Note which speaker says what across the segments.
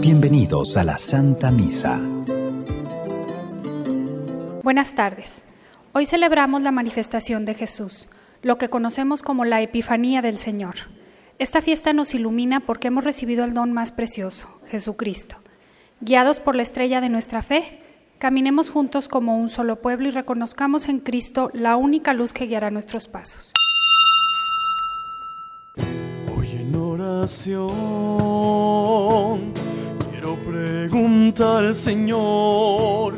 Speaker 1: Bienvenidos a la Santa Misa.
Speaker 2: Buenas tardes. Hoy celebramos la manifestación de Jesús, lo que conocemos como la Epifanía del Señor. Esta fiesta nos ilumina porque hemos recibido el don más precioso, Jesucristo. Guiados por la estrella de nuestra fe, caminemos juntos como un solo pueblo y reconozcamos en Cristo la única luz que guiará nuestros pasos.
Speaker 3: Quiero preguntar al Señor,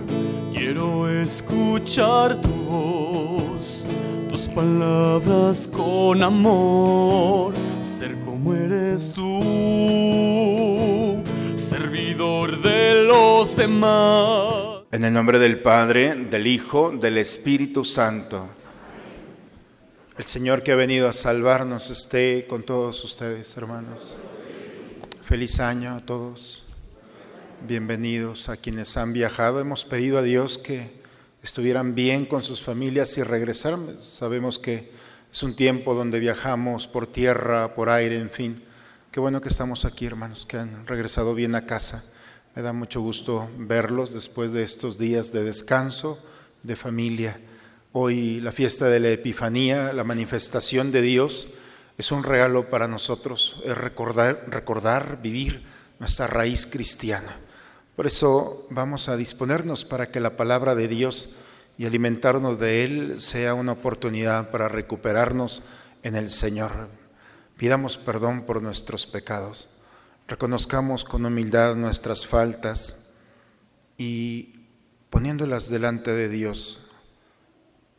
Speaker 3: quiero escuchar tu voz, tus palabras con amor, ser como eres tú, servidor de los demás.
Speaker 4: En el nombre del Padre, del Hijo, del Espíritu Santo. El Señor que ha venido a salvarnos esté con todos ustedes, hermanos. Feliz año a todos. Bienvenidos a quienes han viajado. Hemos pedido a Dios que estuvieran bien con sus familias y regresaran. Sabemos que es un tiempo donde viajamos por tierra, por aire, en fin. Qué bueno que estamos aquí, hermanos, que han regresado bien a casa. Me da mucho gusto verlos después de estos días de descanso, de familia. Hoy la fiesta de la Epifanía, la manifestación de Dios, es un regalo para nosotros, es recordar, recordar, vivir nuestra raíz cristiana. Por eso vamos a disponernos para que la palabra de Dios y alimentarnos de Él sea una oportunidad para recuperarnos en el Señor. Pidamos perdón por nuestros pecados, reconozcamos con humildad nuestras faltas y poniéndolas delante de Dios,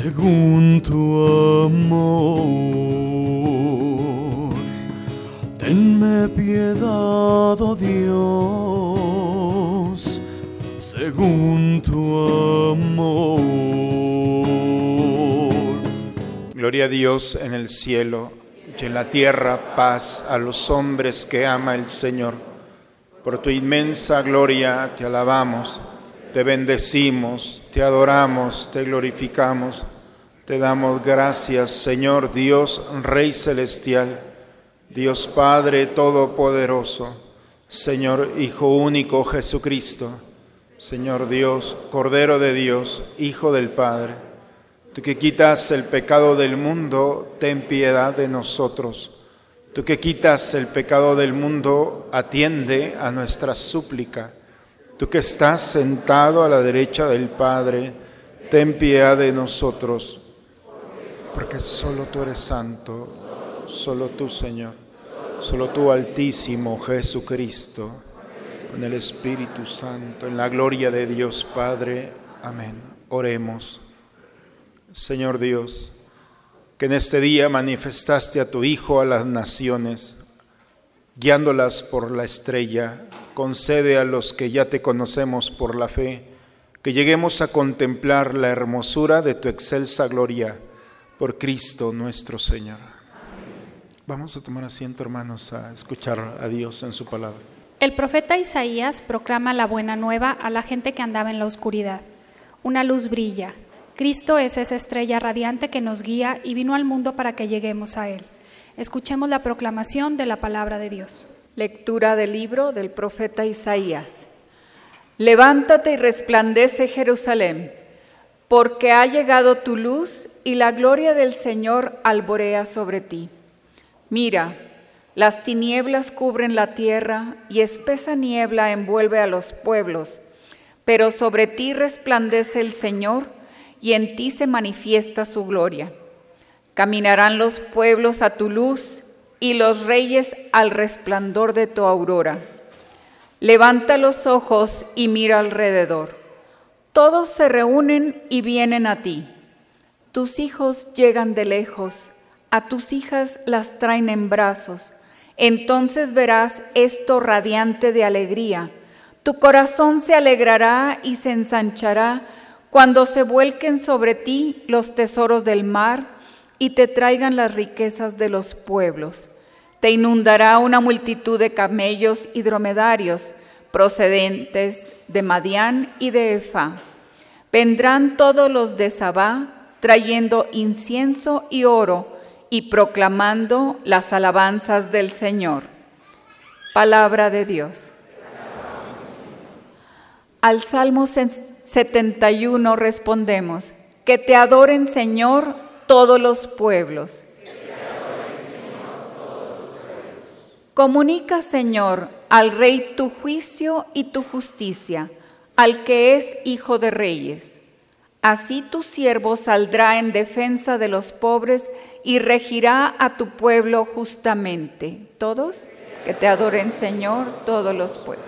Speaker 3: según tu amor. Tenme piedad, oh Dios, según tu amor.
Speaker 4: Gloria a Dios en el cielo y en la tierra paz a los hombres que ama el Señor. Por tu inmensa gloria te alabamos, te bendecimos, te adoramos, te glorificamos. Te damos gracias, Señor Dios, Rey Celestial, Dios Padre Todopoderoso, Señor Hijo único Jesucristo, Señor Dios, Cordero de Dios, Hijo del Padre. Tú que quitas el pecado del mundo, ten piedad de nosotros. Tú que quitas el pecado del mundo, atiende a nuestra súplica. Tú que estás sentado a la derecha del Padre, ten piedad de nosotros, porque solo tú eres santo, solo tú, Señor, solo tú, Altísimo Jesucristo, con el Espíritu Santo, en la gloria de Dios Padre. Amén. Oremos. Señor Dios, que en este día manifestaste a tu Hijo a las naciones, guiándolas por la estrella, concede a los que ya te conocemos por la fe, que lleguemos a contemplar la hermosura de tu excelsa gloria por Cristo nuestro Señor. Vamos a tomar asiento, hermanos, a escuchar a Dios en su palabra.
Speaker 2: El profeta Isaías proclama la buena nueva a la gente que andaba en la oscuridad. Una luz brilla. Cristo es esa estrella radiante que nos guía y vino al mundo para que lleguemos a Él. Escuchemos la proclamación de la palabra de Dios.
Speaker 5: Lectura del libro del profeta Isaías. Levántate y resplandece Jerusalén, porque ha llegado tu luz y la gloria del Señor alborea sobre ti. Mira, Las tinieblas cubren la tierra y espesa niebla envuelve a los pueblos, pero sobre ti resplandece el Señor y en ti se manifiesta su gloria. Caminarán los pueblos a tu luz y los reyes al resplandor de tu aurora. Levanta los ojos y mira alrededor. Todos se reúnen y vienen a ti. Tus hijos llegan de lejos, a tus hijas las traen en brazos. Entonces verás esto radiante de alegría. Tu corazón se alegrará y se ensanchará cuando se vuelquen sobre ti los tesoros del mar y te traigan las riquezas de los pueblos. Te inundará una multitud de camellos y dromedarios procedentes de Madián y de Efa. Vendrán todos los de Sabá trayendo incienso y oro y proclamando las alabanzas del Señor. Palabra de Dios. Al Salmo 71 respondemos, que te adoren Señor todos los pueblos. Comunica, Señor, al Rey tu juicio y tu justicia, al que es Hijo de Reyes. Así tu siervo saldrá en defensa de los pobres y regirá a tu pueblo justamente. ¿Todos? Que te adoren, Señor, todos los pueblos.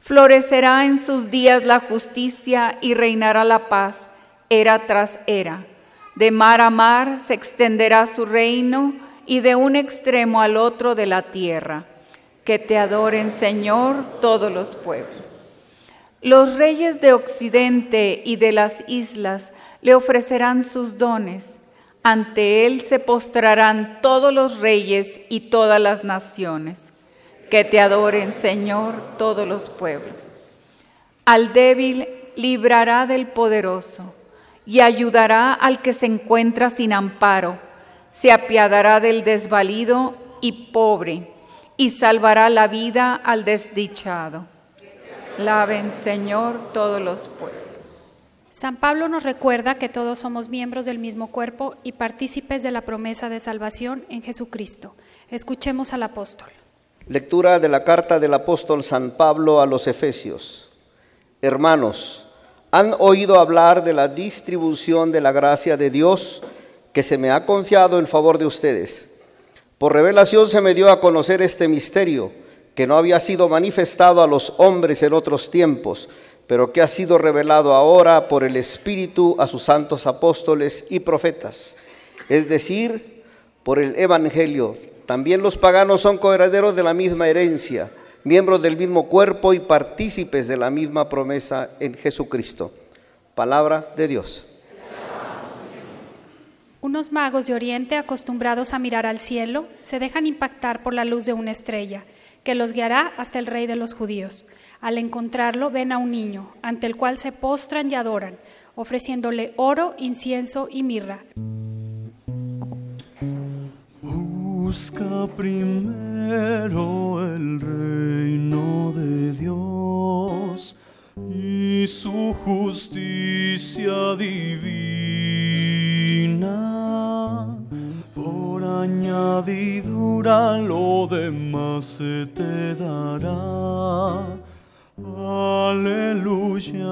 Speaker 5: Florecerá en sus días la justicia y reinará la paz, era tras era. De mar a mar se extenderá su reino y de un extremo al otro de la tierra. Que te adoren, Señor, todos los pueblos. Los reyes de Occidente y de las islas le ofrecerán sus dones. Ante él se postrarán todos los reyes y todas las naciones. Que te adoren, Señor, todos los pueblos. Al débil librará del poderoso y ayudará al que se encuentra sin amparo se apiadará del desvalido y pobre, y salvará la vida al desdichado. Laven, Señor, todos los pueblos.
Speaker 2: San Pablo nos recuerda que todos somos miembros del mismo cuerpo y partícipes de la promesa de salvación en Jesucristo. Escuchemos al apóstol.
Speaker 6: Lectura de la carta del apóstol San Pablo a los Efesios. Hermanos, han oído hablar de la distribución de la gracia de Dios que se me ha confiado en favor de ustedes. Por revelación se me dio a conocer este misterio, que no había sido manifestado a los hombres en otros tiempos, pero que ha sido revelado ahora por el Espíritu a sus santos apóstoles y profetas, es decir, por el Evangelio. También los paganos son coherederos de la misma herencia, miembros del mismo cuerpo y partícipes de la misma promesa en Jesucristo. Palabra de Dios.
Speaker 2: Unos magos de Oriente, acostumbrados a mirar al cielo, se dejan impactar por la luz de una estrella, que los guiará hasta el rey de los judíos. Al encontrarlo, ven a un niño, ante el cual se postran y adoran, ofreciéndole oro, incienso y mirra.
Speaker 3: Busca primero el reino de Dios y su justicia divina. Por añadidura lo demás se te dará. Aleluya.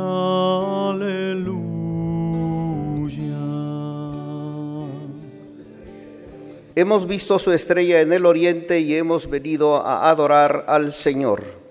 Speaker 6: Hemos visto su estrella en el oriente y hemos venido a adorar al Señor.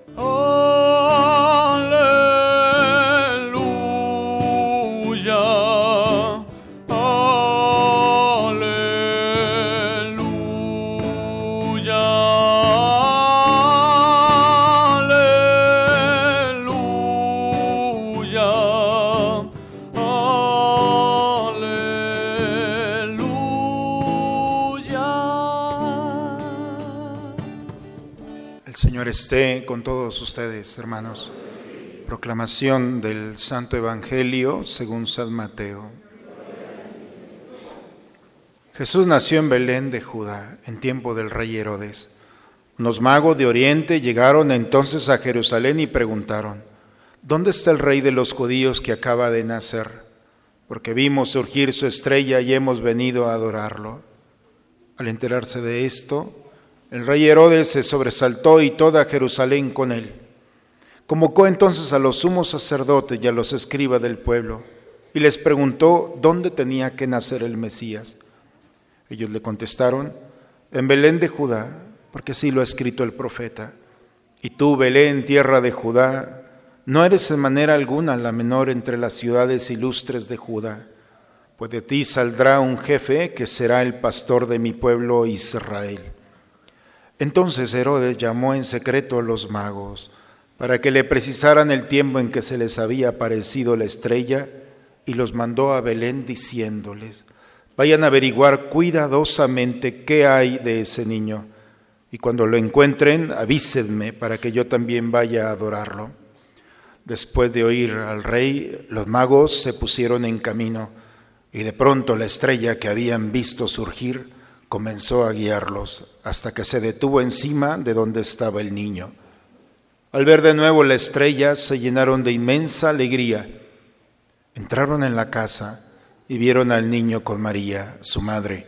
Speaker 4: Esté con todos ustedes, hermanos. Proclamación del Santo Evangelio según San Mateo. Jesús nació en Belén de Judá en tiempo del rey Herodes. Unos magos de Oriente llegaron entonces a Jerusalén y preguntaron, ¿dónde está el rey de los judíos que acaba de nacer? Porque vimos surgir su estrella y hemos venido a adorarlo. Al enterarse de esto, El rey Herodes se sobresaltó y toda Jerusalén con él. Convocó entonces a los sumos sacerdotes y a los escribas del pueblo y les preguntó dónde tenía que nacer el Mesías. Ellos le contestaron, en Belén de Judá, porque así lo ha escrito el profeta. Y tú, Belén, tierra de Judá, no eres en manera alguna la menor entre las ciudades ilustres de Judá, pues de ti saldrá un jefe que será el pastor de mi pueblo Israel. Entonces Herodes llamó en secreto a los magos para que le precisaran el tiempo en que se les había aparecido la estrella y los mandó a Belén diciéndoles, vayan a averiguar cuidadosamente qué hay de ese niño y cuando lo encuentren avísenme para que yo también vaya a adorarlo. Después de oír al rey, los magos se pusieron en camino y de pronto la estrella que habían visto surgir comenzó a guiarlos hasta que se detuvo encima de donde estaba el niño. Al ver de nuevo la estrella se llenaron de inmensa alegría. Entraron en la casa y vieron al niño con María, su madre,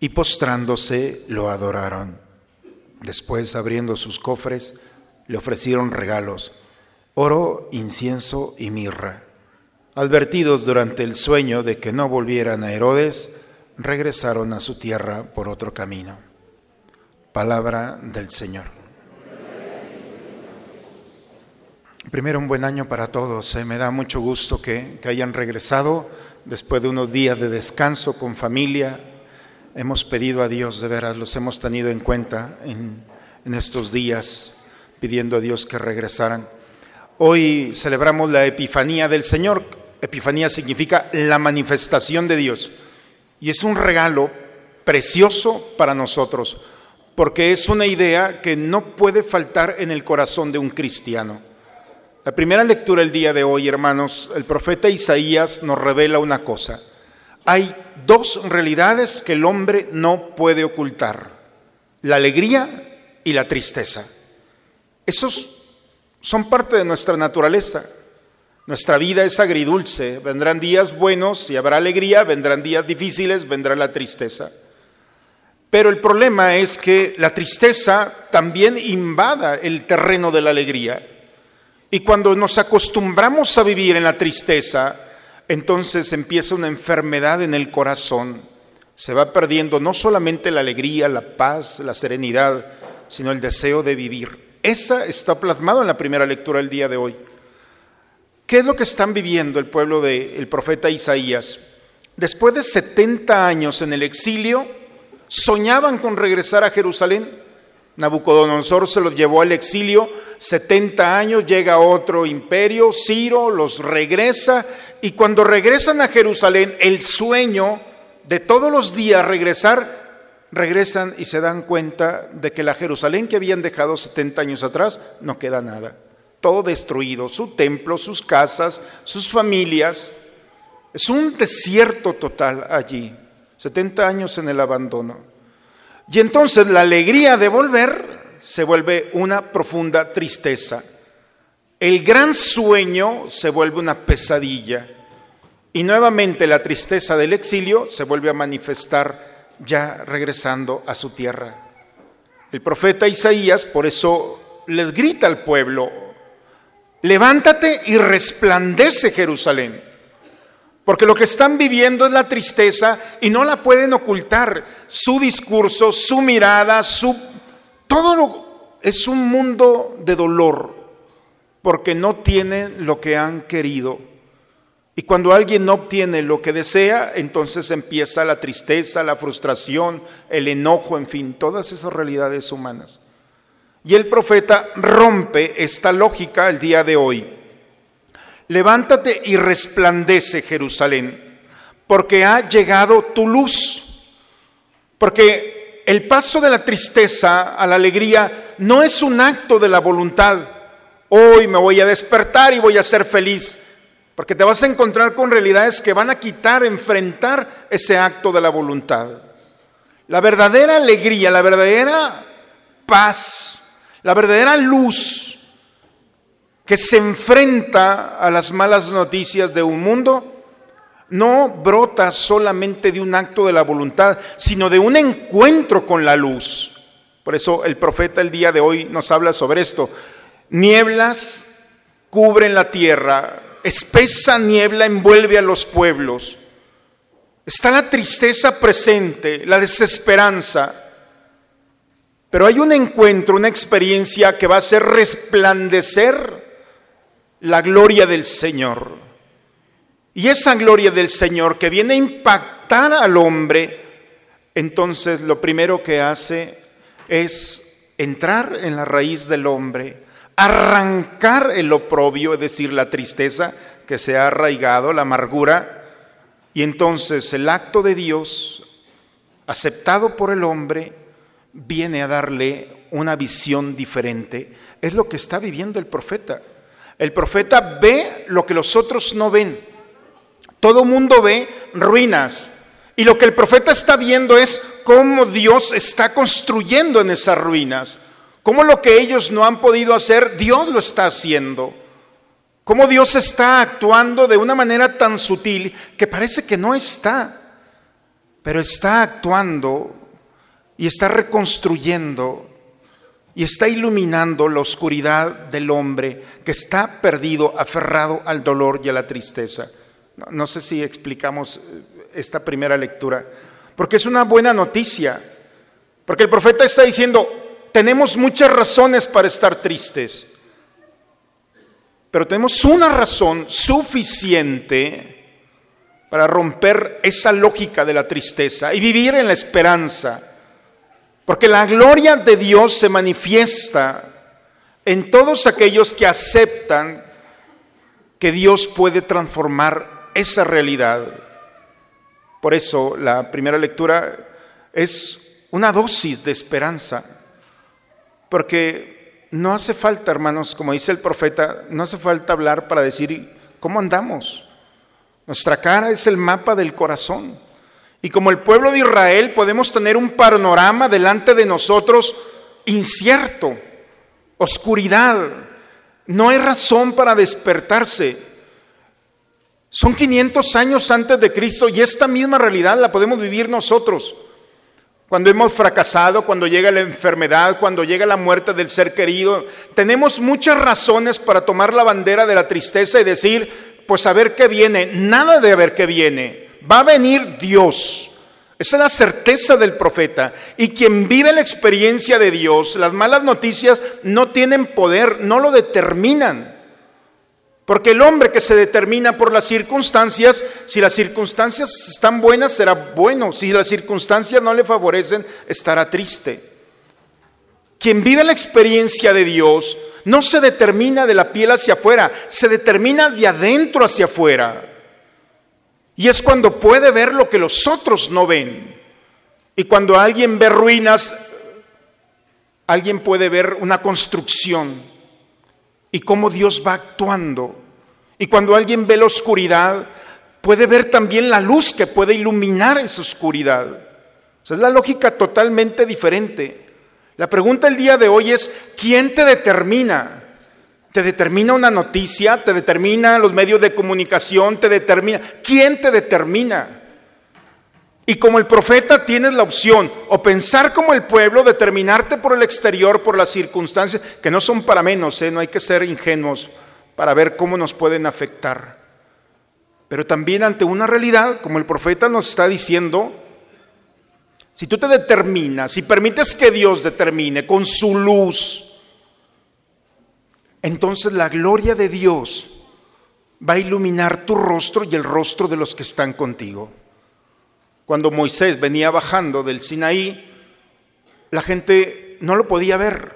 Speaker 4: y postrándose lo adoraron. Después, abriendo sus cofres, le ofrecieron regalos, oro, incienso y mirra. Advertidos durante el sueño de que no volvieran a Herodes, regresaron a su tierra por otro camino. Palabra del Señor. Primero un buen año para todos. Eh. Me da mucho gusto que, que hayan regresado después de unos días de descanso con familia. Hemos pedido a Dios, de veras, los hemos tenido en cuenta en, en estos días, pidiendo a Dios que regresaran. Hoy celebramos la Epifanía del Señor. Epifanía significa la manifestación de Dios. Y es un regalo precioso para nosotros, porque es una idea que no puede faltar en el corazón de un cristiano. La primera lectura el día de hoy, hermanos, el profeta Isaías nos revela una cosa. Hay dos realidades que el hombre no puede ocultar, la alegría y la tristeza. Esos son parte de nuestra naturaleza. Nuestra vida es agridulce, vendrán días buenos y habrá alegría, vendrán días difíciles, vendrá la tristeza. Pero el problema es que la tristeza también invada el terreno de la alegría. Y cuando nos acostumbramos a vivir en la tristeza, entonces empieza una enfermedad en el corazón. Se va perdiendo no solamente la alegría, la paz, la serenidad, sino el deseo de vivir. Esa está plasmado en la primera lectura del día de hoy. ¿Qué es lo que están viviendo el pueblo del profeta Isaías? Después de 70 años en el exilio, soñaban con regresar a Jerusalén. Nabucodonosor se los llevó al exilio, 70 años, llega otro imperio, Ciro los regresa y cuando regresan a Jerusalén, el sueño de todos los días regresar, regresan y se dan cuenta de que la Jerusalén que habían dejado 70 años atrás no queda nada todo destruido, su templo, sus casas, sus familias. Es un desierto total allí, 70 años en el abandono. Y entonces la alegría de volver se vuelve una profunda tristeza. El gran sueño se vuelve una pesadilla. Y nuevamente la tristeza del exilio se vuelve a manifestar ya regresando a su tierra. El profeta Isaías por eso les grita al pueblo, levántate y resplandece Jerusalén. Porque lo que están viviendo es la tristeza y no la pueden ocultar. Su discurso, su mirada, su... Todo es un mundo de dolor porque no tienen lo que han querido. Y cuando alguien no obtiene lo que desea, entonces empieza la tristeza, la frustración, el enojo, en fin, todas esas realidades humanas. Y el profeta rompe esta lógica el día de hoy. Levántate y resplandece Jerusalén, porque ha llegado tu luz. Porque el paso de la tristeza a la alegría no es un acto de la voluntad. Hoy me voy a despertar y voy a ser feliz. Porque te vas a encontrar con realidades que van a quitar, enfrentar ese acto de la voluntad. La verdadera alegría, la verdadera paz, la verdadera luz que se enfrenta a las malas noticias de un mundo no brota solamente de un acto de la voluntad, sino de un encuentro con la luz. Por eso el profeta el día de hoy nos habla sobre esto. Nieblas cubren la tierra, espesa niebla envuelve a los pueblos. Está la tristeza presente, la desesperanza. Pero hay un encuentro, una experiencia que va a hacer resplandecer la gloria del Señor. Y esa gloria del Señor que viene a impactar al hombre, entonces lo primero que hace es entrar en la raíz del hombre, arrancar el oprobio, es decir, la tristeza que se ha arraigado, la amargura, y entonces el acto de Dios, aceptado por el hombre, viene a darle una visión diferente. Es lo que está viviendo el profeta. El profeta ve lo que los otros no ven. Todo mundo ve ruinas, y lo que el profeta está viendo es cómo Dios está construyendo en esas ruinas. Cómo lo que ellos no han podido hacer, Dios lo está haciendo. Cómo Dios está actuando de una manera tan sutil que parece que no está, pero está actuando y está reconstruyendo y está iluminando la oscuridad del hombre que está perdido, aferrado al dolor y a la tristeza. No, sé si explicamos eh, esta primera lectura, porque es una buena noticia, porque el profeta está diciendo, tenemos muchas razones para estar tristes, pero tenemos una razón suficiente para romper esa lógica de la tristeza y vivir en la esperanza, porque la gloria de Dios se manifiesta en todos aquellos que aceptan que Dios puede transformar esa realidad. Por eso la primera lectura es una dosis de esperanza, porque no hace falta, hermanos, como dice el profeta, no hace falta hablar para decir cómo andamos. Nuestra cara es el mapa del corazón. Y como el pueblo de Israel podemos tener un panorama delante de nosotros incierto, oscuridad. No hay razón para despertarse. Son 500 años antes de Cristo y esta misma realidad la podemos vivir nosotros. Cuando hemos fracasado, cuando llega la enfermedad, cuando llega la muerte del ser querido, tenemos muchas razones para tomar la bandera de la tristeza y decir, pues a ver qué viene. Nada de a ver qué viene. Va a venir Dios. Esa es la certeza del profeta. Y quien vive la experiencia de Dios, las malas noticias no tienen poder, no lo determinan. Porque el hombre que se determina por las circunstancias, si las circunstancias están buenas, será bueno. Si las circunstancias no le favorecen, estará triste. Quien vive la experiencia de Dios no se determina de la piel hacia afuera, se determina de adentro hacia afuera. Y es cuando puede ver lo que los otros no ven. Y cuando alguien ve ruinas, alguien puede ver una construcción y cómo Dios va actuando y cuando alguien ve la oscuridad, puede ver también la luz que puede iluminar esa oscuridad. es la lógica totalmente diferente. La pregunta el día de hoy es, ¿quién te determina? ¿Te determina una noticia? ¿Te determina los medios de comunicación? ¿Te determina? ¿Quién te determina? Y como el profeta tienes la opción o pensar como el pueblo, determinarte por el exterior, por las circunstancias, que no son para menos, ¿eh? no hay que ser ingenuos para ver cómo nos pueden afectar. Pero también ante una realidad, como el profeta nos está diciendo, si tú te determinas, si permites que Dios determine con su luz, entonces la gloria de Dios va a iluminar tu rostro y el rostro de los que están contigo. Cuando Moisés venía bajando del Sinaí, la gente no lo podía ver.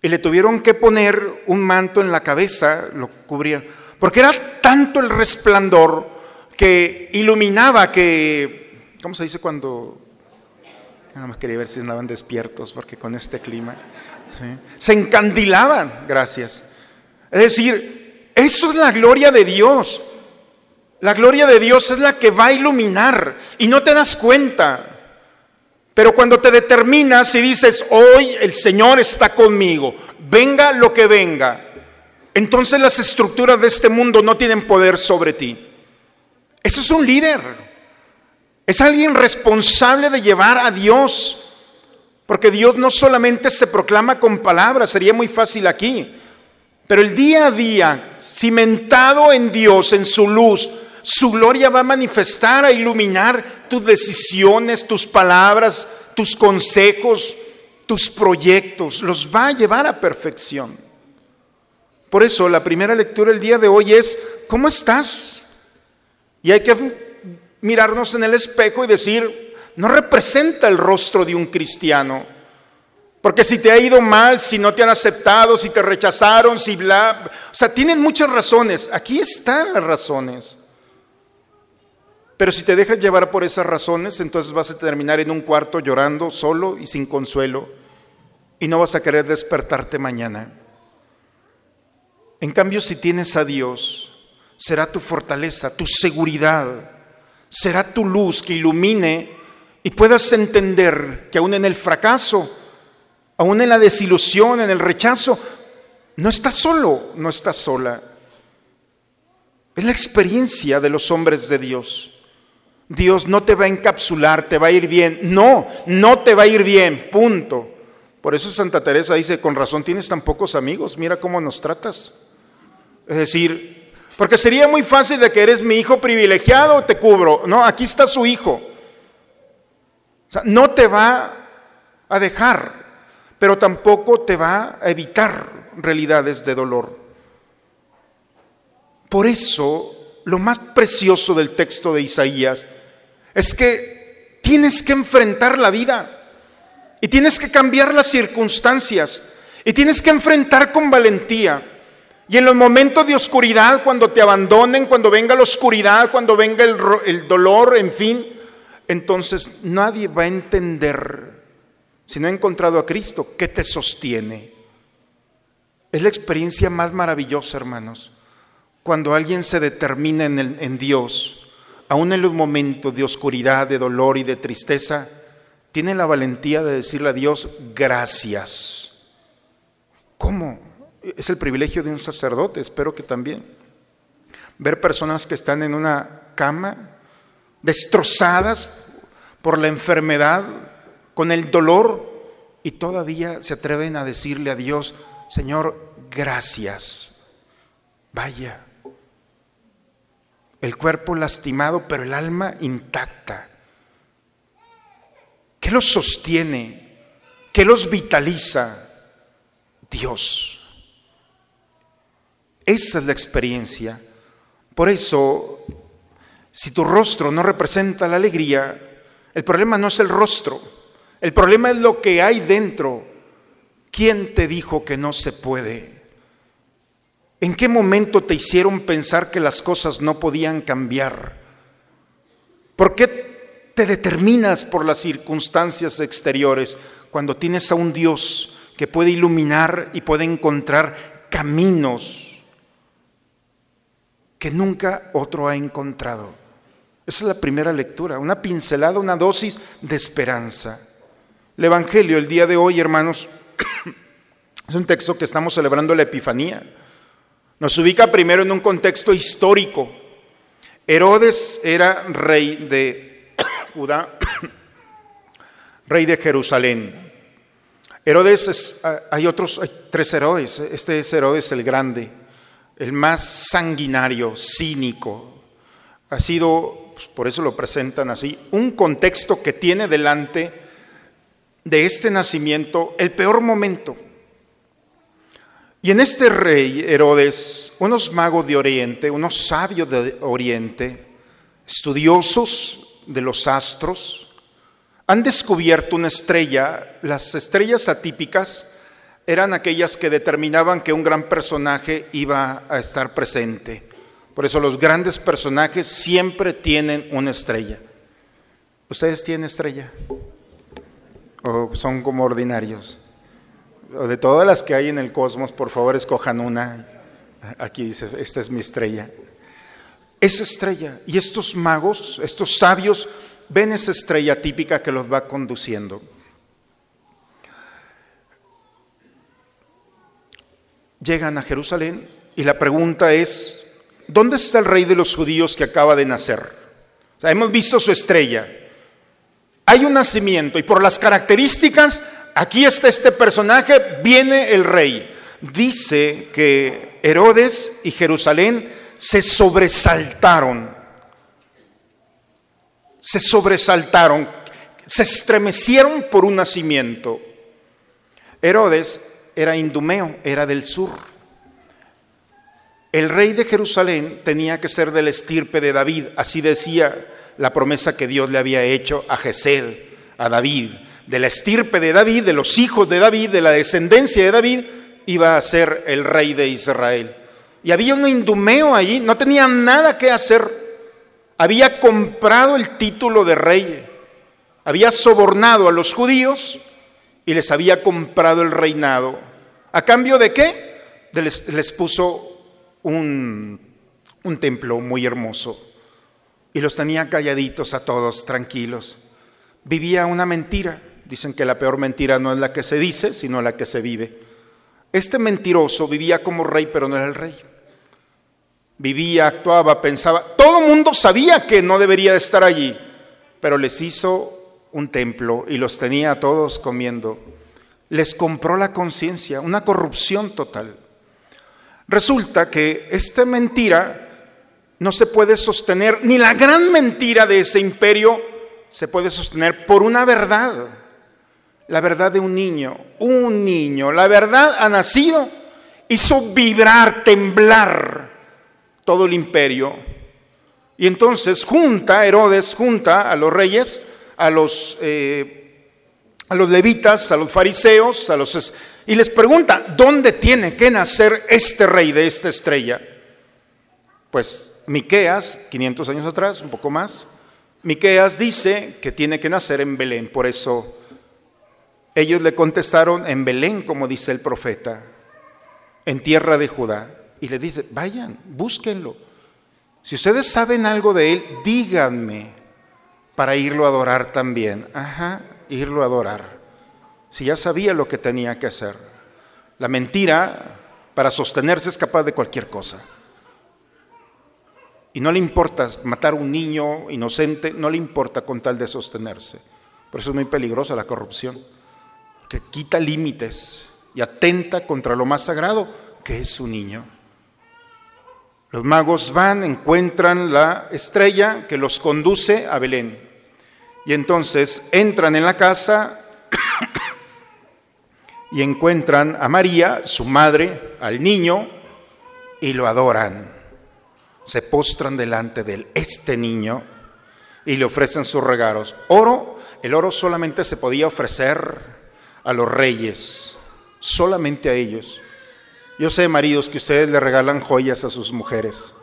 Speaker 4: Y le tuvieron que poner un manto en la cabeza, lo cubrían, porque era tanto el resplandor que iluminaba que, ¿cómo se dice cuando? Nada más quería ver si andaban despiertos, porque con este clima se encandilaban, gracias. Es decir, eso es la gloria de Dios. La gloria de Dios es la que va a iluminar y no te das cuenta. Pero cuando te determinas y dices, hoy el Señor está conmigo, venga lo que venga, entonces las estructuras de este mundo no tienen poder sobre ti. Eso es un líder. Es alguien responsable de llevar a Dios Porque Dios no solamente se proclama con palabras, sería muy fácil aquí, pero el día a día, cimentado en Dios, en su luz, su gloria va a manifestar, a iluminar tus decisiones, tus palabras, tus consejos, tus proyectos, los va a llevar a perfección. Por eso la primera lectura el día de hoy es, ¿cómo estás? Y hay que mirarnos en el espejo y decir, no representa el rostro de un cristiano. Porque si te ha ido mal, si no te han aceptado, si te rechazaron, si bla, o sea, tienen muchas razones. Aquí están las razones. Pero si te dejas llevar por esas razones, entonces vas a terminar en un cuarto llorando solo y sin consuelo y no vas a querer despertarte mañana. En cambio, si tienes a Dios, será tu fortaleza, tu seguridad, será tu luz que ilumine y puedas entender que aún en el fracaso, aún en la desilusión, en el rechazo, no estás solo, no estás sola. Es la experiencia de los hombres de Dios. Dios no te va a encapsular, te va a ir bien. No, no te va a ir bien, punto. Por eso Santa Teresa dice, con razón tienes tan pocos amigos, mira cómo nos tratas. Es decir, porque sería muy fácil de que eres mi hijo privilegiado, te cubro. No, aquí está su hijo. No te va a dejar, pero tampoco te va a evitar realidades de dolor. Por eso, lo más precioso del texto de Isaías es que tienes que enfrentar la vida y tienes que cambiar las circunstancias y tienes que enfrentar con valentía. Y en los momentos de oscuridad, cuando te abandonen, cuando venga la oscuridad, cuando venga el, dolor, en fin, entonces nadie va a entender, si no ha encontrado a Cristo, qué te sostiene. Es la experiencia más maravillosa, hermanos, cuando alguien se determina en, Dios, aún en los momentos de oscuridad, de dolor y de tristeza, tiene la valentía de decirle a Dios gracias. ¿Cómo? Es el privilegio de un sacerdote, espero que también. Ver personas que están en una cama, destrozadas por la enfermedad, con el dolor, y todavía se atreven a decirle a Dios, Señor, gracias. Vaya, el cuerpo lastimado, pero el alma intacta. ¿Qué los sostiene? ¿Qué los vitaliza? Dios. Esa es la experiencia. Por eso, si tu rostro no representa la alegría, el problema no es el rostro, el problema es lo que hay dentro. ¿Quién te dijo que no se puede? ¿En qué momento te hicieron pensar que las cosas no podían cambiar? ¿Por qué te determinas por las circunstancias exteriores cuando tienes a un Dios que puede iluminar y puede encontrar caminos que nunca otro ha encontrado. Esa es la primera lectura, una pincelada, una dosis de esperanza. El Evangelio el día de hoy, hermanos, es un texto que estamos celebrando la Epifanía. Nos ubica primero en un contexto histórico. Herodes era rey de Judá, rey de Jerusalén. Herodes, hay otros, hay tres Herodes. Este es Herodes el Grande, el más sanguinario, cínico. Ha sido, pues, por eso lo presentan así, un contexto que tiene delante de este nacimiento el peor momento. Y en este rey Herodes, unos magos de Oriente, unos sabios de Oriente, estudiosos, de los astros, han descubierto una estrella. Las estrellas atípicas eran aquellas que determinaban que un gran personaje iba a estar presente. Por eso los grandes personajes siempre tienen una estrella. ¿Ustedes tienen estrella? ¿O son como ordinarios? De todas las que hay en el cosmos, por favor escojan una. Aquí dice, esta es mi estrella esa estrella. Y estos magos, estos sabios, ven esa estrella típica que los va conduciendo. Llegan a Jerusalén y la pregunta es, ¿dónde está el rey de los judíos que acaba de nacer? hemos visto su estrella. Hay un nacimiento y por las características aquí está este personaje, viene el rey. Dice que Herodes y Jerusalén se sobresaltaron. Se sobresaltaron, se estremecieron por un nacimiento. Herodes era indumeo, era del sur. El rey de Jerusalén tenía que ser del estirpe de David, así decía la promesa que Dios le había hecho a Gesed, a David. De la estirpe de David, de los hijos de David, de la descendencia de David, iba a ser el rey de Israel. Y había un indumeo allí, no tenía nada que hacer. Había comprado el título de rey, había sobornado a los judíos y les había comprado el reinado. ¿A cambio de qué? Les, les puso un, un templo muy hermoso y los tenía calladitos a todos, tranquilos. Vivía una mentira. Dicen que la peor mentira no es la que se dice, sino la que se vive. Este mentiroso vivía como rey, pero no era el rey. Vivía, actuaba, pensaba. Todo el mundo sabía que no debería de estar allí, pero les hizo un templo y los tenía a todos comiendo. Les compró la conciencia, una corrupción total. Resulta que esta mentira no se puede sostener, ni la gran mentira de ese imperio se puede sostener por una verdad. La verdad de un niño, un niño, la verdad ha nacido, hizo vibrar, temblar todo el imperio. Y entonces junta, Herodes junta a los reyes, a los, eh, a los levitas, a los fariseos, a los, y les pregunta, ¿dónde tiene que nacer este rey de esta estrella? Pues Miqueas, 500 años atrás, un poco más, Miqueas dice que tiene que nacer en Belén, por eso ellos le contestaron en Belén, como dice el profeta, en tierra de Judá, y le dice, vayan, búsquenlo. Si ustedes saben algo de él, díganme para irlo a adorar también. Ajá, irlo a adorar. Si ya sabía lo que tenía que hacer. La mentira, para sostenerse, es capaz de cualquier cosa. Y no le importa matar a un niño inocente, no le importa con tal de sostenerse. Por eso es muy peligrosa la corrupción, que quita límites y atenta contra lo más sagrado, que es su niño. Los magos van, encuentran la estrella que los conduce a Belén. Y entonces entran en la casa y encuentran a María, su madre, al niño, y lo adoran se postran delante de este niño y le ofrecen sus regalos. Oro, el oro solamente se podía ofrecer a los reyes, solamente a ellos. Yo sé, maridos, que ustedes le regalan joyas a sus mujeres,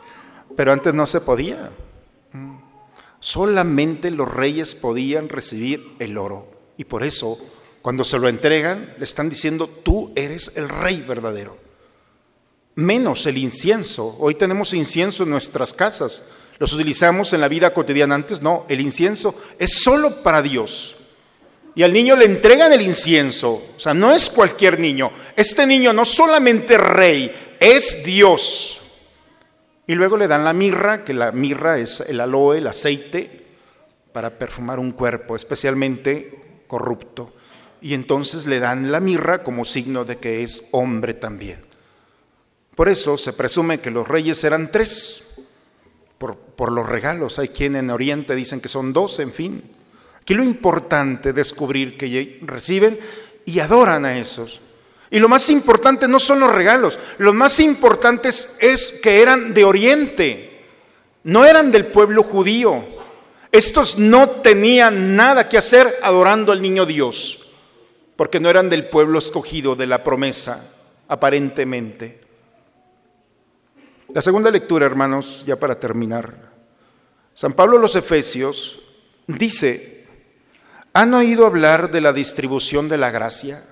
Speaker 4: pero antes no se podía. Solamente los reyes podían recibir el oro. Y por eso, cuando se lo entregan, le están diciendo, tú eres el rey verdadero menos el incienso. Hoy tenemos incienso en nuestras casas. Los utilizamos en la vida cotidiana. Antes no, el incienso es solo para Dios. Y al niño le entregan el incienso. O sea, no es cualquier niño. Este niño no solamente rey, es Dios. Y luego le dan la mirra, que la mirra es el aloe, el aceite, para perfumar un cuerpo, especialmente corrupto. Y entonces le dan la mirra como signo de que es hombre también. Por eso se presume que los reyes eran tres, por, los regalos. Hay quien en Oriente dicen que son dos, en fin. Aquí lo importante es descubrir que reciben y adoran a esos. Y lo más importante no son los regalos, lo más importante es que eran de Oriente, no eran del pueblo judío. Estos no tenían nada que hacer adorando al niño Dios, porque no eran del pueblo escogido de la promesa, aparentemente. La segunda lectura, hermanos, ya para terminar. San Pablo los Efesios dice, ¿han oído hablar de la distribución de la gracia?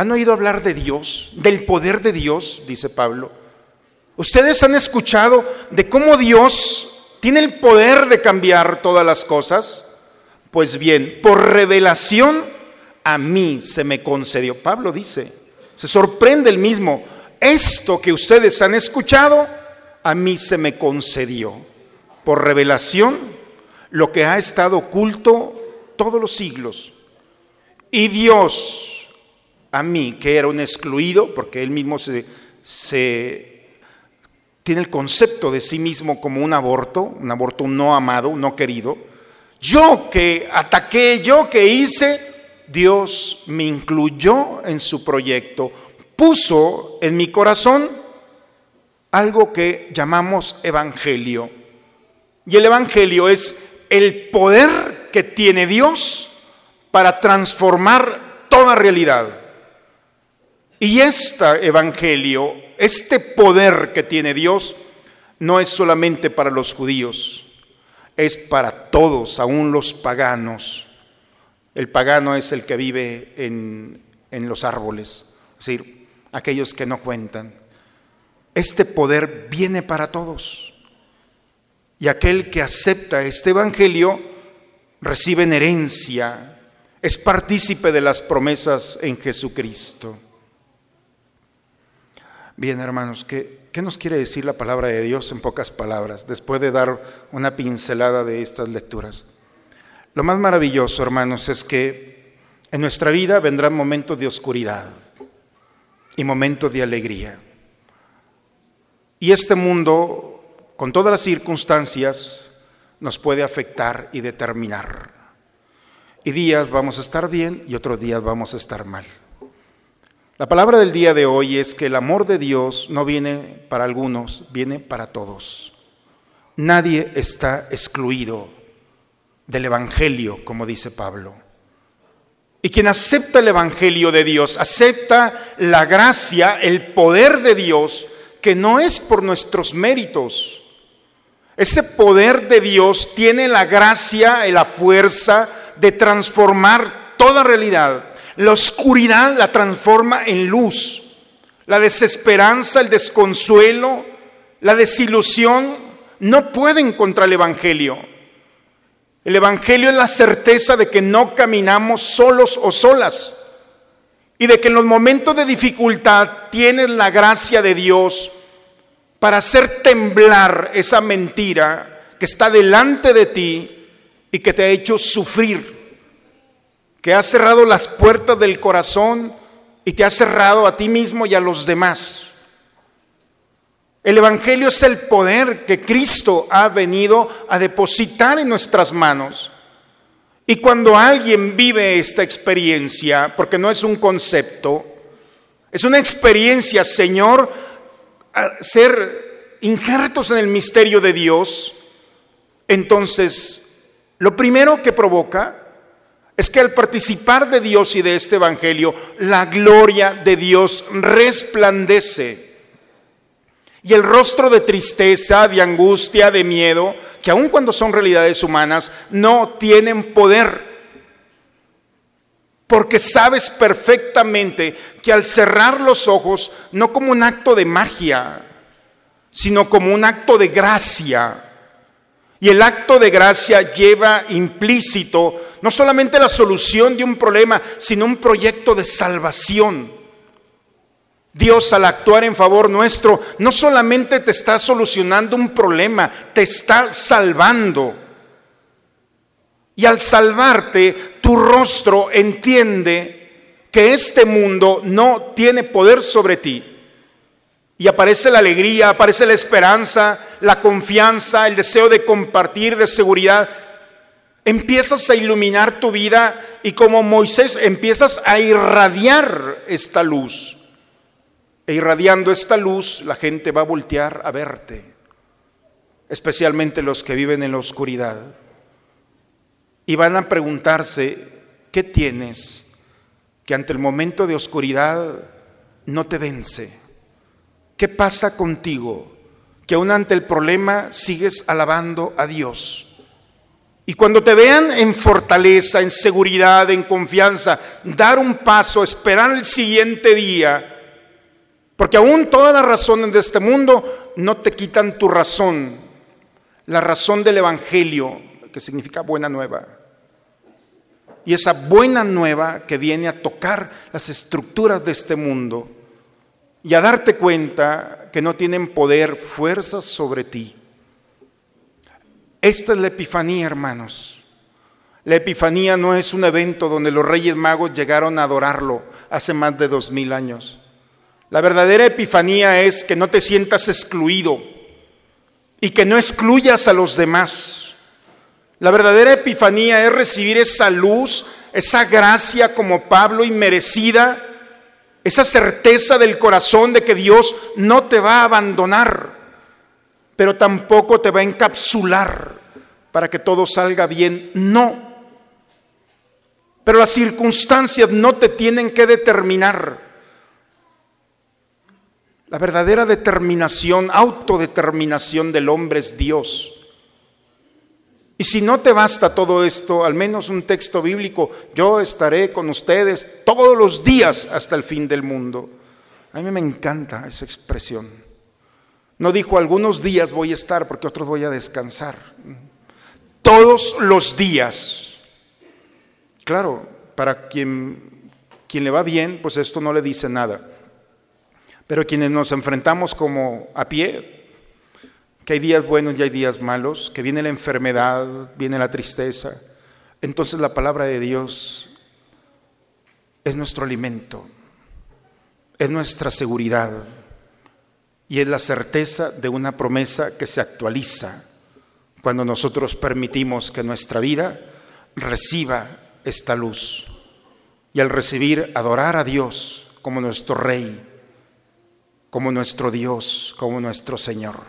Speaker 4: ¿Han oído hablar de Dios, del poder de Dios? Dice Pablo. ¿Ustedes han escuchado de cómo Dios tiene el poder de cambiar todas las cosas? Pues bien, por revelación a mí se me concedió. Pablo dice, se sorprende el mismo, esto que ustedes han escuchado, a mí se me concedió por revelación lo que ha estado oculto todos los siglos. Y Dios a mí, que era un excluido, porque él mismo se, tiene el concepto de sí mismo como un aborto, un aborto no amado, no querido. Yo que ataqué, yo que hice, Dios me incluyó en su proyecto, puso en mi corazón algo que llamamos evangelio. Y el evangelio es el poder que tiene Dios para transformar toda realidad. Y este evangelio, este poder que tiene Dios, no es solamente para los judíos, es para todos, aún los paganos. El pagano es el que vive en, en los árboles, es decir, aquellos que no cuentan. Este poder viene para todos. Y aquel que acepta este evangelio recibe en herencia, es partícipe de las promesas en Jesucristo. Bien, hermanos, ¿qué, ¿qué, nos quiere decir la palabra de Dios en pocas palabras, después de dar una pincelada de estas lecturas? Lo más maravilloso, hermanos, es que en nuestra vida vendrán momentos de oscuridad y momentos de alegría. Y este mundo, con todas las circunstancias, nos puede afectar y determinar. Y días vamos a estar bien y otros días vamos a estar mal. La palabra del día de hoy es que el amor de Dios no viene para algunos, viene para todos. Nadie está excluido del Evangelio, como dice Pablo. Y quien acepta el Evangelio de Dios, acepta la gracia, el poder de Dios, que no es por nuestros méritos. Ese poder de Dios tiene la gracia y la fuerza de transformar toda realidad la oscuridad la transforma en luz. La desesperanza, el desconsuelo, la desilusión no pueden contra el Evangelio. El Evangelio es la certeza de que no caminamos solos o solas y de que en los momentos de dificultad tienes la gracia de Dios para hacer temblar esa mentira que está delante de ti y que te ha hecho sufrir que ha cerrado las puertas del corazón y te ha cerrado a ti mismo y a los demás. El Evangelio es el poder que Cristo ha venido a depositar en nuestras manos. Y cuando alguien vive esta experiencia, porque no es un concepto, es una experiencia, Señor, ser injertos en el misterio de Dios, entonces lo primero que provoca es que al participar de Dios y de este Evangelio, la gloria de Dios resplandece. Y el rostro de tristeza, de angustia, de miedo, que aun cuando son realidades humanas, no tienen poder. Porque sabes perfectamente que al cerrar los ojos, no como un acto de magia, sino como un acto de gracia, y el acto de gracia lleva implícito no solamente la solución de un problema, sino un proyecto de salvación. Dios al actuar en favor nuestro no solamente te está solucionando un problema, te está salvando. Y al salvarte, tu rostro entiende que este mundo no tiene poder sobre ti. Y aparece la alegría, aparece la esperanza, la confianza, el deseo de compartir, de seguridad. Empiezas a iluminar tu vida y como Moisés empiezas a irradiar esta luz. E irradiando esta luz, la gente va a voltear a verte, especialmente los que viven en la oscuridad. Y van a preguntarse, ¿qué tienes que ante el momento de oscuridad no te vence? ¿Qué pasa contigo? Que aún ante el problema sigues alabando a Dios. Y cuando te vean en fortaleza, en seguridad, en confianza, dar un paso, esperar el siguiente día, porque aún todas las razones de este mundo no te quitan tu razón, la razón del Evangelio, que significa buena nueva. Y esa buena nueva que viene a tocar las estructuras de este mundo y a darte cuenta que no tienen poder, fuerzas sobre ti. Esta es la Epifanía, hermanos. La Epifanía no es un evento donde los Reyes Magos llegaron a adorarlo, hace más de dos mil años. La verdadera epifanía es que no te sientas excluido y que no excluyas a los demás. La verdadera epifanía es recibir esa luz, esa gracia como Pablo inmerecida, esa certeza del corazón de que Dios no te va a abandonar, pero tampoco te va a encapsular para que todo salga bien. No. Pero las circunstancias no te tienen que determinar. La verdadera determinación, autodeterminación del hombre es Dios. Y si no te basta todo esto, al menos un texto bíblico, yo estaré con ustedes todos los días hasta el fin del mundo. A mí me encanta esa expresión. No dijo algunos días voy a estar porque otros voy a descansar. Todos los días. Claro, para quien, quien le va bien, pues esto no le dice nada. Pero quienes nos enfrentamos como a pie, que hay días buenos y hay días malos, que viene la enfermedad, viene la tristeza, entonces la palabra de Dios es nuestro alimento, es nuestra seguridad y es la certeza de una promesa que se actualiza cuando nosotros permitimos que nuestra vida reciba esta luz. Y al recibir, adorar a Dios como nuestro Rey, como nuestro Dios, como nuestro Señor.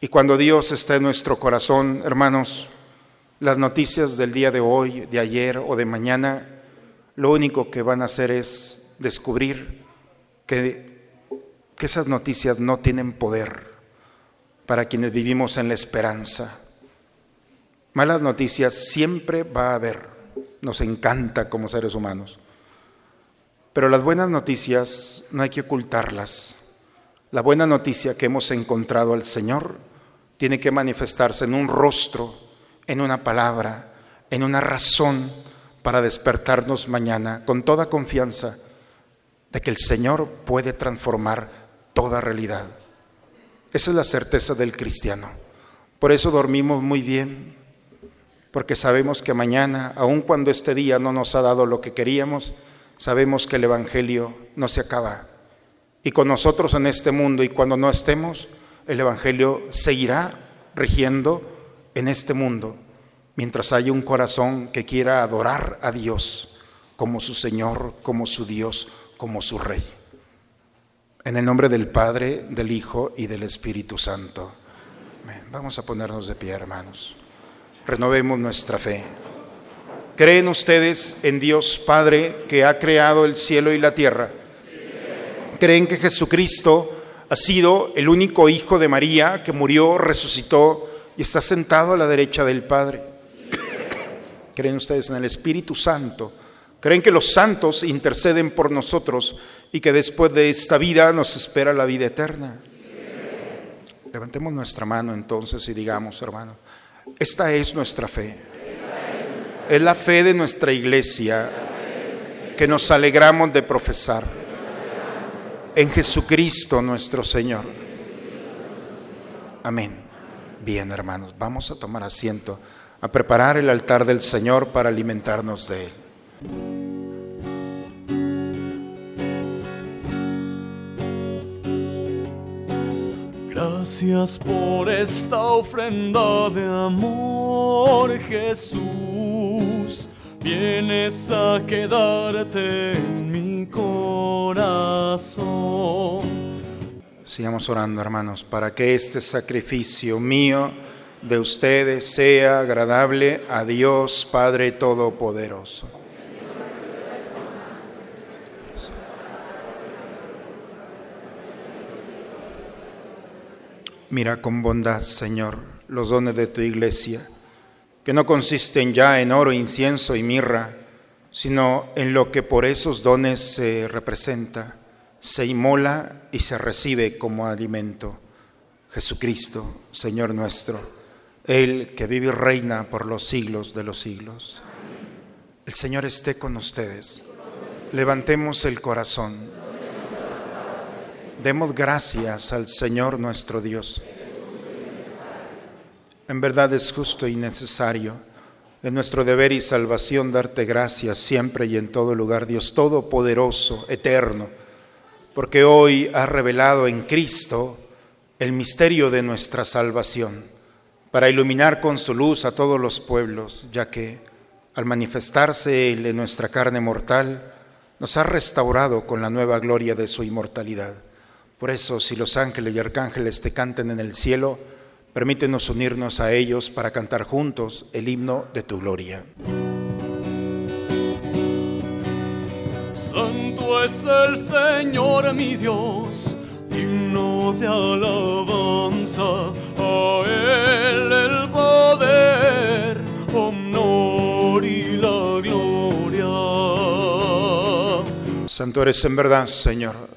Speaker 4: Y cuando Dios está en nuestro corazón, hermanos, las noticias del día de hoy, de ayer o de mañana, lo único que van a hacer es descubrir que, que esas noticias no tienen poder para quienes vivimos en la esperanza. Malas noticias siempre va a haber, nos encanta como seres humanos. Pero las buenas noticias no hay que ocultarlas. La buena noticia que hemos encontrado al Señor tiene que manifestarse en un rostro, en una palabra, en una razón para despertarnos mañana con toda confianza de que el Señor puede transformar toda realidad. Esa es la certeza del cristiano. Por eso dormimos muy bien, porque sabemos que mañana, aun cuando este día no nos ha dado lo que queríamos, sabemos que el Evangelio no se acaba. Y con nosotros en este mundo y cuando no estemos, el Evangelio seguirá rigiendo en este mundo, mientras haya un corazón que quiera adorar a Dios como su Señor, como su Dios, como su Rey. En el nombre del Padre, del Hijo y del Espíritu Santo. Vamos a ponernos de pie, hermanos. Renovemos nuestra fe. ¿Creen ustedes en Dios Padre que ha creado el cielo y la tierra? ¿Creen que Jesucristo ha sido el único hijo de María que murió, resucitó y está sentado a la derecha del Padre? ¿Creen ustedes en el Espíritu Santo? ¿Creen que los santos interceden por nosotros y que después de esta vida nos espera la vida eterna? Levantemos nuestra mano entonces y digamos, hermano, esta es nuestra fe. Es la fe de nuestra iglesia que nos alegramos de profesar en Jesucristo nuestro Señor. Amén. Bien, hermanos, vamos a tomar asiento, a preparar el altar del Señor para alimentarnos de Él.
Speaker 3: Gracias por esta ofrenda de amor, Jesús. Vienes a quedarte en mi corazón.
Speaker 4: Sigamos orando, hermanos, para que este sacrificio mío de ustedes sea agradable a Dios Padre Todopoderoso. Mira con bondad, Señor, los dones de tu iglesia, que no consisten ya en oro, incienso y mirra, sino en lo que por esos dones se representa, se inmola y se recibe como alimento. Jesucristo, Señor nuestro, Él que vive y reina por los siglos de los siglos. El Señor esté con ustedes. Levantemos el corazón. Demos gracias al Señor nuestro Dios. En verdad es justo y necesario de nuestro deber y salvación darte gracias siempre y en todo lugar, Dios Todopoderoso, eterno, porque hoy has revelado en Cristo el misterio de nuestra salvación, para iluminar con su luz a todos los pueblos, ya que al manifestarse Él en nuestra carne mortal, nos ha restaurado con la nueva gloria de su inmortalidad. Por eso, si los ángeles y arcángeles te canten en el cielo, permítenos unirnos a ellos para cantar juntos el himno de tu gloria.
Speaker 3: Santo es el Señor mi Dios, himno de alabanza, a Él el poder, honor y la gloria.
Speaker 4: Santo eres en verdad, Señor,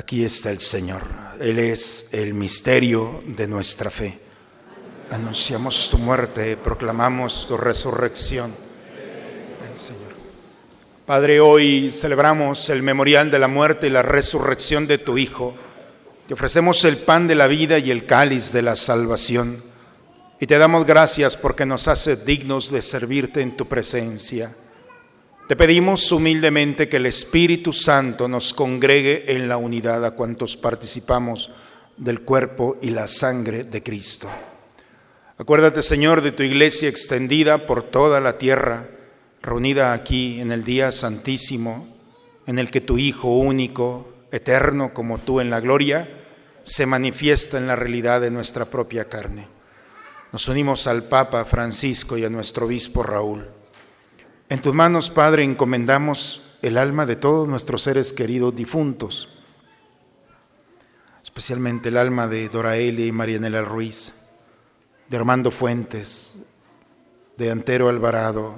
Speaker 4: Aquí está el Señor. Él es el misterio de nuestra fe. Anunciamos tu muerte, proclamamos tu resurrección. Padre, hoy celebramos el memorial de la muerte y la resurrección de tu Hijo. Te ofrecemos el pan de la vida y el cáliz de la salvación. Y te damos gracias porque nos hace dignos de servirte en tu presencia. Te pedimos humildemente que el Espíritu Santo nos congregue en la unidad a cuantos participamos del cuerpo y la sangre de Cristo. Acuérdate, Señor, de tu iglesia extendida por toda la tierra, reunida aquí en el día santísimo, en el que tu Hijo único, eterno como tú en la gloria, se manifiesta en la realidad de nuestra propia carne. Nos unimos al Papa Francisco y a nuestro obispo Raúl. En tus manos, Padre, encomendamos el alma de todos nuestros seres queridos difuntos, especialmente el alma de Doraelia y Marianela Ruiz de Armando Fuentes, de Antero Alvarado,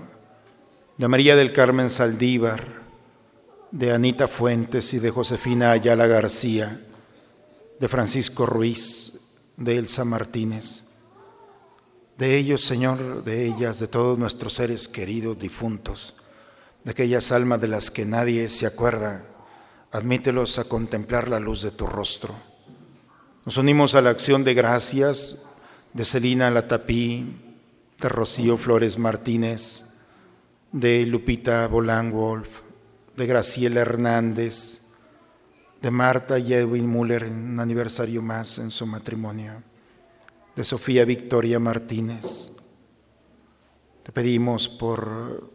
Speaker 4: de María del Carmen Saldívar, de Anita Fuentes y de Josefina Ayala García, de Francisco Ruiz, de Elsa Martínez, de ellos, Señor, de ellas, de todos nuestros seres queridos difuntos, de aquellas almas de las que nadie se acuerda, admítelos a contemplar la luz de tu rostro. Nos unimos a la acción de gracias de Celina Latapí, de Rocío Flores Martínez, de Lupita Bolán Wolf, de Graciela Hernández, de Marta y Edwin Müller en un aniversario más en su matrimonio, de Sofía Victoria Martínez. Te pedimos por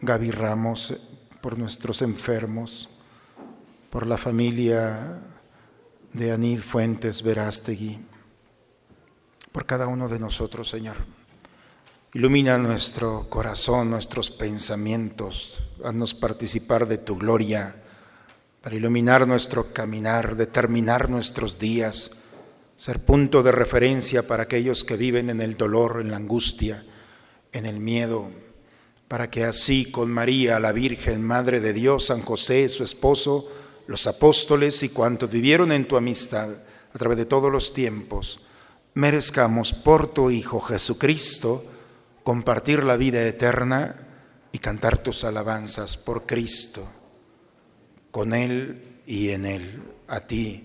Speaker 4: Gaby Ramos, por nuestros enfermos, por la familia de Anil Fuentes Verástegui por cada uno de nosotros, Señor. Ilumina nuestro corazón, nuestros pensamientos, haznos participar de tu gloria, para iluminar nuestro caminar, determinar nuestros días, ser punto de referencia para aquellos que viven en el dolor, en la angustia, en el miedo, para que así con María, la Virgen, Madre de Dios, San José, su esposo, los apóstoles y cuantos vivieron en tu amistad a través de todos los tiempos, merezcamos por tu Hijo Jesucristo compartir la vida eterna y cantar tus alabanzas por Cristo, con Él y en Él, a ti,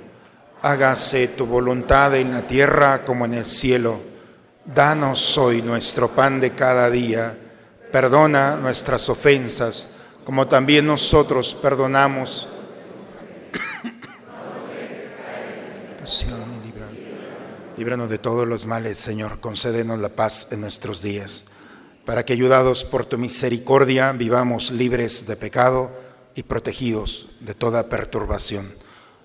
Speaker 4: hágase tu voluntad en la tierra como en el cielo. Danos hoy nuestro pan de cada día, perdona nuestras ofensas, como también nosotros perdonamos. Líbranos de todos los males, Señor, concédenos la paz en nuestros días para que ayudados por tu misericordia vivamos libres de pecado y protegidos de toda perturbación,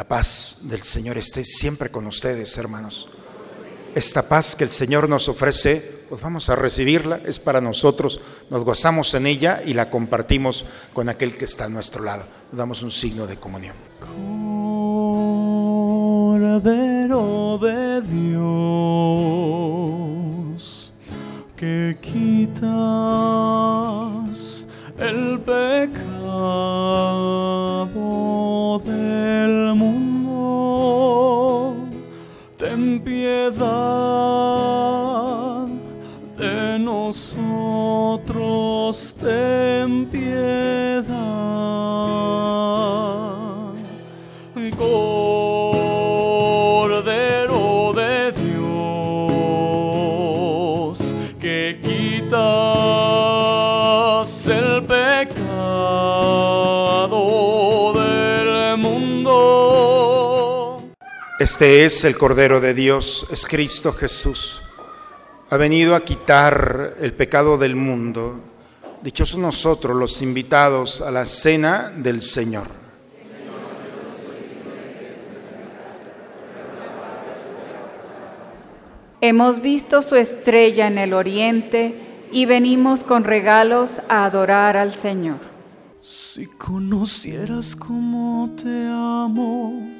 Speaker 4: La paz del Señor esté siempre con ustedes, hermanos. Esta paz que el Señor nos ofrece, pues vamos a recibirla, es para nosotros, nos gozamos en ella y la compartimos con aquel que está a nuestro lado. damos un signo de comunión.
Speaker 3: Cordero de Dios, que quita el pecado piedad de nosotros, ten.
Speaker 4: Este es el Cordero de Dios, es Cristo Jesús. Ha venido a quitar el pecado del mundo. Dichosos nosotros los invitados a la cena del Señor.
Speaker 5: Hemos visto su estrella en el oriente y venimos con regalos a adorar al Señor.
Speaker 3: Si conocieras cómo te amo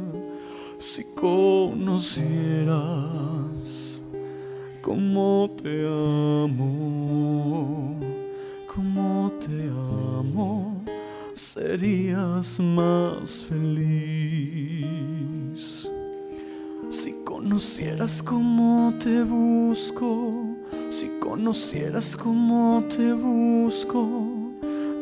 Speaker 3: si conocieras cómo te amo, cómo te amo, serías más feliz. Si conocieras cómo te busco, si conocieras cómo te busco,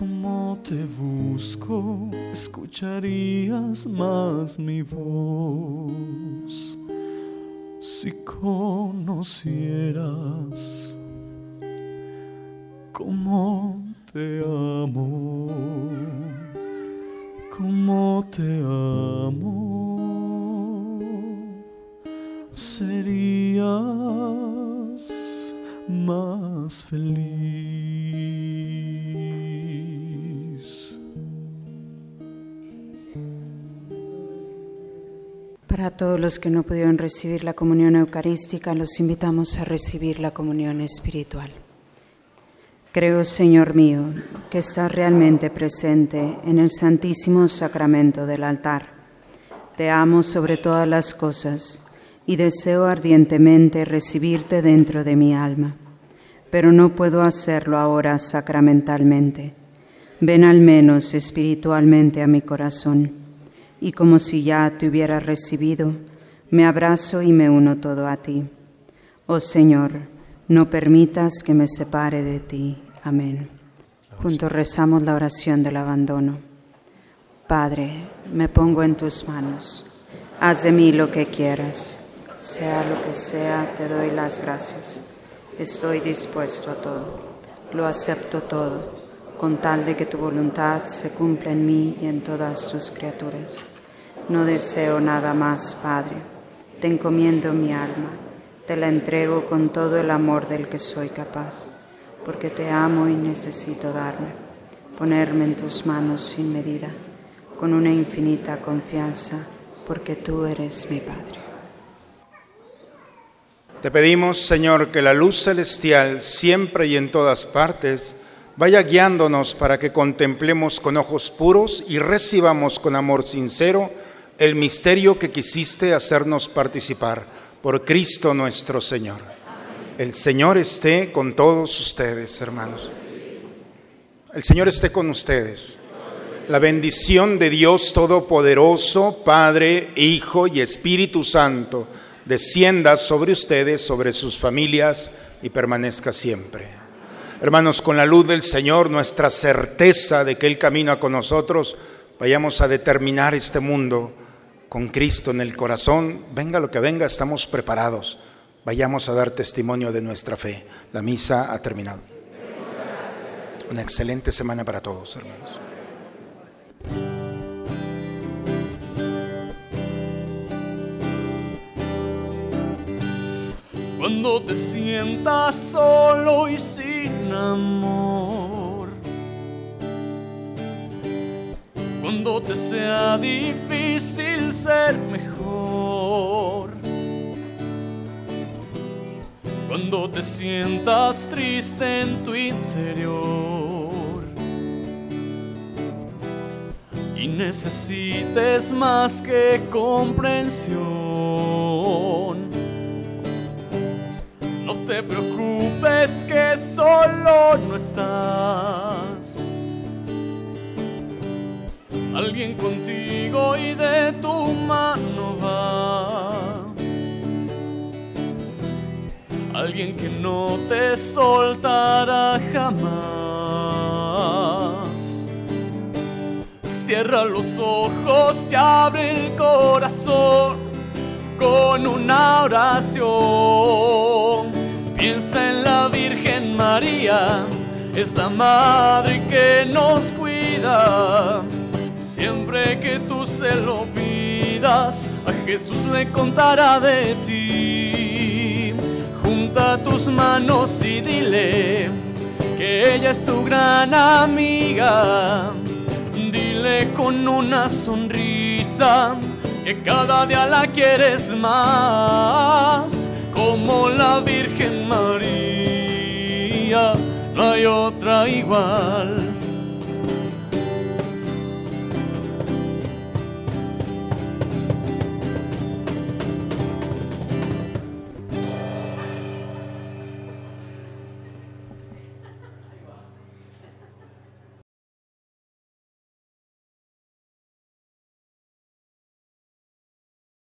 Speaker 3: como te busco, escucharías más mi voz. Si conocieras cómo te amo, cómo te amo, serías más feliz.
Speaker 7: Para todos los que no pudieron recibir la comunión eucarística, los invitamos a recibir la comunión espiritual. Creo, Señor mío, que estás realmente presente en el santísimo sacramento del altar. Te amo sobre todas las cosas y deseo ardientemente recibirte dentro de mi alma, pero no puedo hacerlo ahora sacramentalmente. Ven al menos espiritualmente a mi corazón y como si ya te hubiera recibido, me abrazo y me uno todo a ti. Oh Señor, no permitas que me separe de ti. Amén. Juntos rezamos la oración del abandono. Padre, me pongo en tus manos. Haz de mí lo que quieras. Sea lo que sea, te doy las gracias. Estoy dispuesto a todo. Lo acepto todo, con tal de que tu voluntad se cumpla en mí y en todas tus criaturas. No deseo nada más, Padre. Te encomiendo mi alma, te la entrego con todo el amor del que soy capaz, porque te amo y necesito darme, ponerme en tus manos sin medida, con una infinita confianza, porque tú eres mi Padre.
Speaker 4: Te pedimos, Señor, que la luz celestial siempre y en todas partes vaya guiándonos para que contemplemos con ojos puros y recibamos con amor sincero el misterio que quisiste hacernos participar por Cristo nuestro Señor. El Señor esté con todos ustedes, hermanos. El Señor esté con ustedes. La bendición de Dios Todopoderoso, Padre, Hijo y Espíritu Santo, descienda sobre ustedes, sobre sus familias y permanezca siempre. Hermanos, con la luz del Señor, nuestra certeza de que Él camina con nosotros, vayamos a determinar este mundo con Cristo en el corazón, venga lo que venga, estamos preparados. Vayamos a dar testimonio de nuestra fe. La misa ha terminado. Una excelente semana para todos, hermanos.
Speaker 3: Cuando te sientas solo y sin amor. Cuando te sea difícil ser mejor. Cuando te sientas triste en tu interior. Y necesites más que comprensión. No te preocupes que solo no estás. Alguien contigo y de tu mano va. Alguien que no te soltará jamás. Cierra los ojos y abre el corazón con una oración. Piensa en la Virgen María, es la madre que nos cuida. Que tú se lo pidas, a Jesús le contará de ti. Junta tus manos y dile que ella es tu gran amiga. Dile con una sonrisa que cada día la quieres más, como la Virgen María, no hay otra igual.